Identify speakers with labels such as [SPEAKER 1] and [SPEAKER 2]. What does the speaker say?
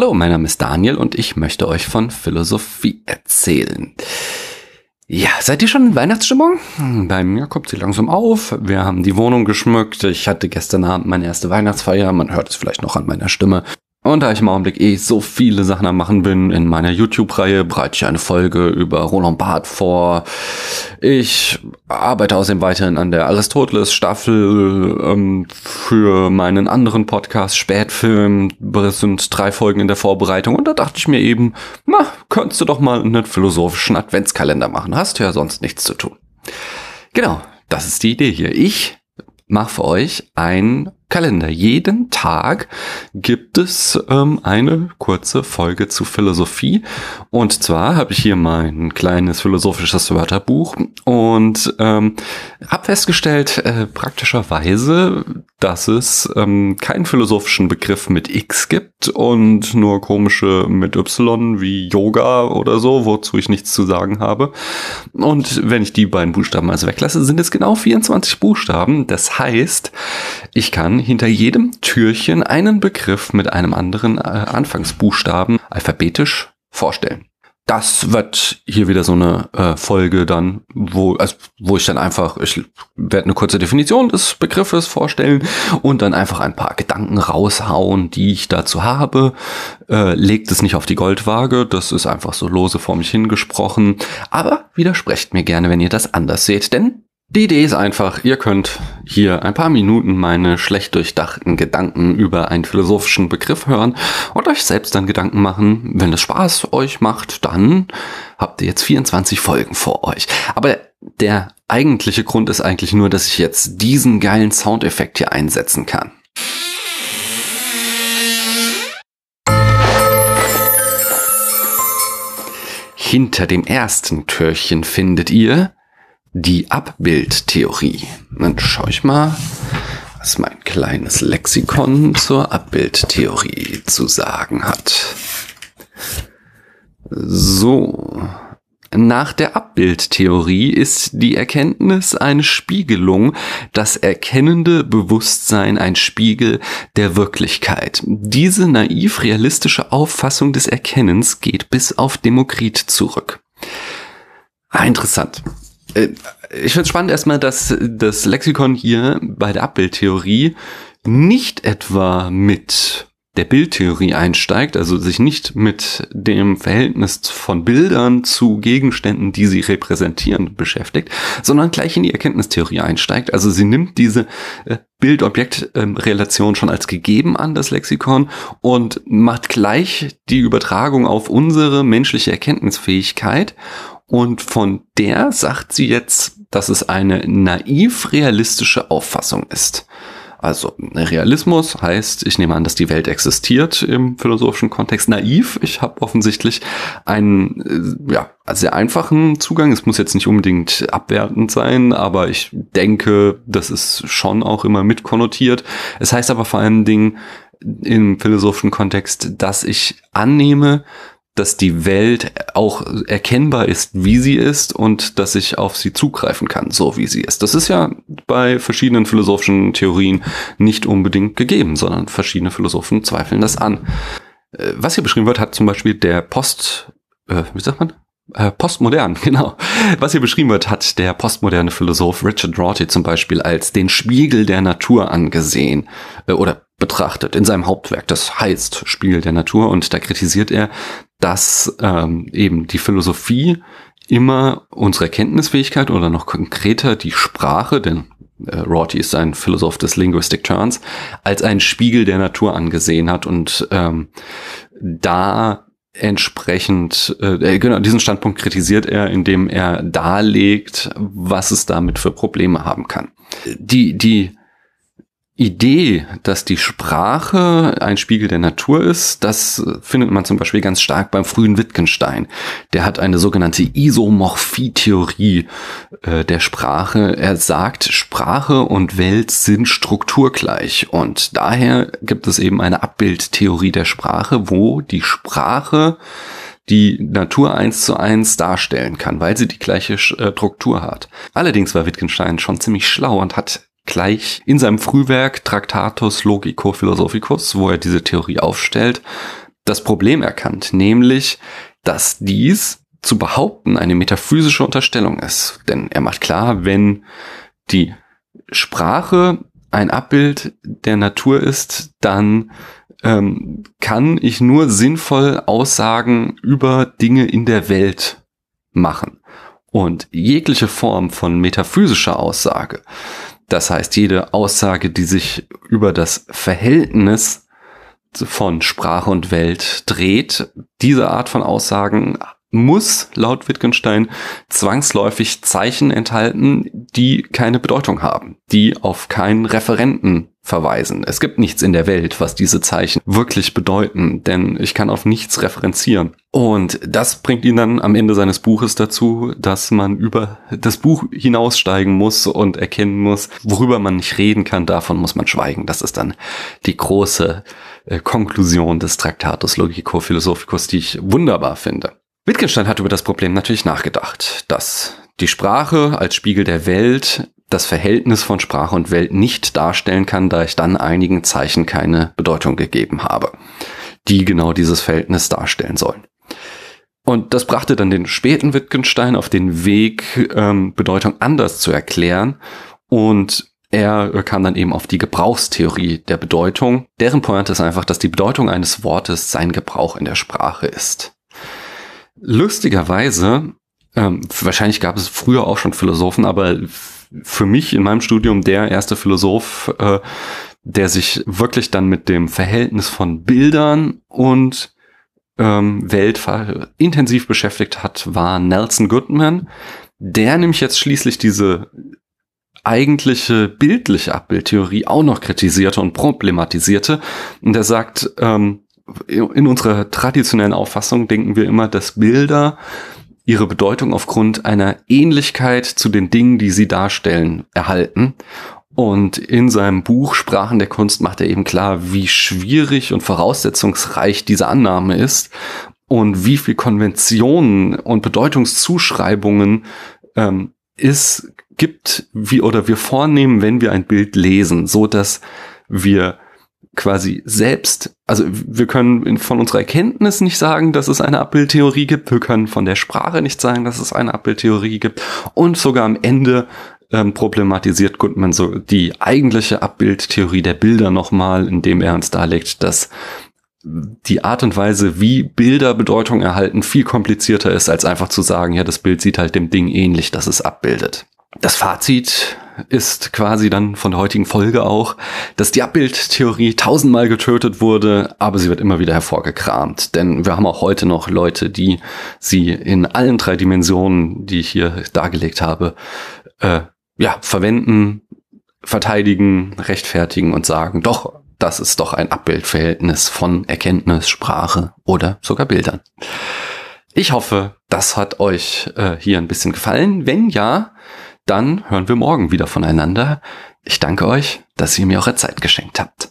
[SPEAKER 1] Hallo, mein Name ist Daniel und ich möchte euch von Philosophie erzählen. Ja, seid ihr schon in Weihnachtsstimmung? Hm, bei mir kommt sie langsam auf. Wir haben die Wohnung geschmückt. Ich hatte gestern Abend meine erste Weihnachtsfeier. Man hört es vielleicht noch an meiner Stimme. Und da ich im Augenblick eh so viele Sachen am machen bin, in meiner YouTube-Reihe bereite ich eine Folge über Roland Barth vor. Ich arbeite außerdem weiterhin an der Aristoteles-Staffel ähm, für meinen anderen Podcast Spätfilm. Es sind drei Folgen in der Vorbereitung und da dachte ich mir eben, na, könntest du doch mal einen philosophischen Adventskalender machen. Hast du ja sonst nichts zu tun. Genau, das ist die Idee hier. Ich mache für euch ein Kalender. Jeden Tag gibt es ähm, eine kurze Folge zu Philosophie. Und zwar habe ich hier mein kleines philosophisches Wörterbuch und ähm, habe festgestellt, äh, praktischerweise, dass es ähm, keinen philosophischen Begriff mit X gibt und nur komische mit Y wie Yoga oder so, wozu ich nichts zu sagen habe. Und wenn ich die beiden Buchstaben also weglasse, sind es genau 24 Buchstaben. Das heißt, ich kann hinter jedem Türchen einen Begriff mit einem anderen äh, Anfangsbuchstaben alphabetisch vorstellen. Das wird hier wieder so eine äh, Folge dann, wo, also, wo ich dann einfach, ich werde eine kurze Definition des Begriffes vorstellen und dann einfach ein paar Gedanken raushauen, die ich dazu habe. Äh, legt es nicht auf die Goldwaage, das ist einfach so lose vor mich hingesprochen. Aber widersprecht mir gerne, wenn ihr das anders seht, denn die Idee ist einfach, ihr könnt hier ein paar Minuten meine schlecht durchdachten Gedanken über einen philosophischen Begriff hören und euch selbst dann Gedanken machen. Wenn es Spaß euch macht, dann habt ihr jetzt 24 Folgen vor euch. Aber der eigentliche Grund ist eigentlich nur, dass ich jetzt diesen geilen Soundeffekt hier einsetzen kann. Hinter dem ersten Türchen findet ihr die Abbildtheorie. Dann schaue ich mal, was mein kleines Lexikon zur Abbildtheorie zu sagen hat. So. Nach der Abbildtheorie ist die Erkenntnis eine Spiegelung, das erkennende Bewusstsein ein Spiegel der Wirklichkeit. Diese naiv realistische Auffassung des Erkennens geht bis auf Demokrit zurück. Ah, interessant. Äh, ich finde es spannend erstmal, dass das Lexikon hier bei der Abbildtheorie nicht etwa mit der Bildtheorie einsteigt, also sich nicht mit dem Verhältnis von Bildern zu Gegenständen, die sie repräsentieren, beschäftigt, sondern gleich in die Erkenntnistheorie einsteigt. Also sie nimmt diese äh, Bild-Objekt-Relation schon als gegeben an, das Lexikon, und macht gleich die Übertragung auf unsere menschliche Erkenntnisfähigkeit und von der sagt sie jetzt, dass es eine naiv realistische Auffassung ist. Also Realismus heißt, ich nehme an, dass die Welt existiert im philosophischen Kontext. Naiv, ich habe offensichtlich einen äh, ja, sehr einfachen Zugang. Es muss jetzt nicht unbedingt abwertend sein, aber ich denke, das ist schon auch immer mit konnotiert. Es heißt aber vor allen Dingen im philosophischen Kontext, dass ich annehme, dass die Welt auch erkennbar ist, wie sie ist und dass ich auf sie zugreifen kann, so wie sie ist. Das ist ja bei verschiedenen philosophischen Theorien nicht unbedingt gegeben, sondern verschiedene Philosophen zweifeln das an. Äh, was hier beschrieben wird, hat zum Beispiel der Post, äh, wie sagt man? Äh, postmodern, genau. Was hier beschrieben wird, hat der postmoderne Philosoph Richard Rorty zum Beispiel als den Spiegel der Natur angesehen äh, oder betrachtet in seinem Hauptwerk. Das heißt Spiegel der Natur und da kritisiert er, dass ähm, eben die Philosophie immer unsere Erkenntnisfähigkeit oder noch konkreter die Sprache, denn äh, Rorty ist ein Philosoph des Linguistic Turns, als einen Spiegel der Natur angesehen hat und ähm, da entsprechend, äh, genau, diesen Standpunkt kritisiert er, indem er darlegt, was es damit für Probleme haben kann. Die, die Idee, dass die Sprache ein Spiegel der Natur ist, das findet man zum Beispiel ganz stark beim frühen Wittgenstein. Der hat eine sogenannte Isomorphie-Theorie äh, der Sprache. Er sagt, Sprache und Welt sind strukturgleich und daher gibt es eben eine Abbildtheorie der Sprache, wo die Sprache die Natur eins zu eins darstellen kann, weil sie die gleiche äh, Struktur hat. Allerdings war Wittgenstein schon ziemlich schlau und hat gleich in seinem Frühwerk Tractatus Logico Philosophicus, wo er diese Theorie aufstellt, das Problem erkannt, nämlich, dass dies zu behaupten eine metaphysische Unterstellung ist. Denn er macht klar, wenn die Sprache ein Abbild der Natur ist, dann ähm, kann ich nur sinnvoll Aussagen über Dinge in der Welt machen. Und jegliche Form von metaphysischer Aussage, das heißt jede Aussage, die sich über das Verhältnis von Sprache und Welt dreht, diese Art von Aussagen muss laut Wittgenstein zwangsläufig Zeichen enthalten, die keine Bedeutung haben, die auf keinen Referenten verweisen. Es gibt nichts in der Welt, was diese Zeichen wirklich bedeuten, denn ich kann auf nichts referenzieren. Und das bringt ihn dann am Ende seines Buches dazu, dass man über das Buch hinaussteigen muss und erkennen muss, worüber man nicht reden kann, davon muss man schweigen. Das ist dann die große äh, Konklusion des Traktatus Logico Philosophicus, die ich wunderbar finde. Wittgenstein hat über das Problem natürlich nachgedacht, dass die Sprache als Spiegel der Welt das Verhältnis von Sprache und Welt nicht darstellen kann, da ich dann einigen Zeichen keine Bedeutung gegeben habe, die genau dieses Verhältnis darstellen sollen. Und das brachte dann den späten Wittgenstein auf den Weg, ähm, Bedeutung anders zu erklären. Und er kam dann eben auf die Gebrauchstheorie der Bedeutung. Deren Point ist einfach, dass die Bedeutung eines Wortes sein Gebrauch in der Sprache ist. Lustigerweise, ähm, wahrscheinlich gab es früher auch schon Philosophen, aber für mich in meinem Studium der erste Philosoph, äh, der sich wirklich dann mit dem Verhältnis von Bildern und ähm, Welt intensiv beschäftigt hat, war Nelson Goodman, der nämlich jetzt schließlich diese eigentliche bildliche Abbildtheorie auch noch kritisierte und problematisierte. Und er sagt, ähm, in unserer traditionellen Auffassung denken wir immer, dass Bilder ihre Bedeutung aufgrund einer Ähnlichkeit zu den Dingen, die sie darstellen, erhalten. Und in seinem Buch Sprachen der Kunst macht er eben klar, wie schwierig und voraussetzungsreich diese Annahme ist und wie viel Konventionen und Bedeutungszuschreibungen ähm, es gibt, wie oder wir vornehmen, wenn wir ein Bild lesen, so dass wir quasi selbst, also wir können von unserer Erkenntnis nicht sagen, dass es eine Abbildtheorie gibt, wir können von der Sprache nicht sagen, dass es eine Abbildtheorie gibt und sogar am Ende ähm, problematisiert Goodman so die eigentliche Abbildtheorie der Bilder nochmal, indem er uns darlegt, dass die Art und Weise, wie Bilder Bedeutung erhalten, viel komplizierter ist, als einfach zu sagen, ja, das Bild sieht halt dem Ding ähnlich, dass es abbildet. Das Fazit ist quasi dann von der heutigen Folge auch, dass die Abbildtheorie tausendmal getötet wurde, aber sie wird immer wieder hervorgekramt. Denn wir haben auch heute noch Leute, die sie in allen drei Dimensionen, die ich hier dargelegt habe, äh, ja, verwenden, verteidigen, rechtfertigen und sagen, doch, das ist doch ein Abbildverhältnis von Erkenntnis, Sprache oder sogar Bildern. Ich hoffe, das hat euch äh, hier ein bisschen gefallen. Wenn ja, dann hören wir morgen wieder voneinander. Ich danke euch, dass ihr mir eure Zeit geschenkt habt.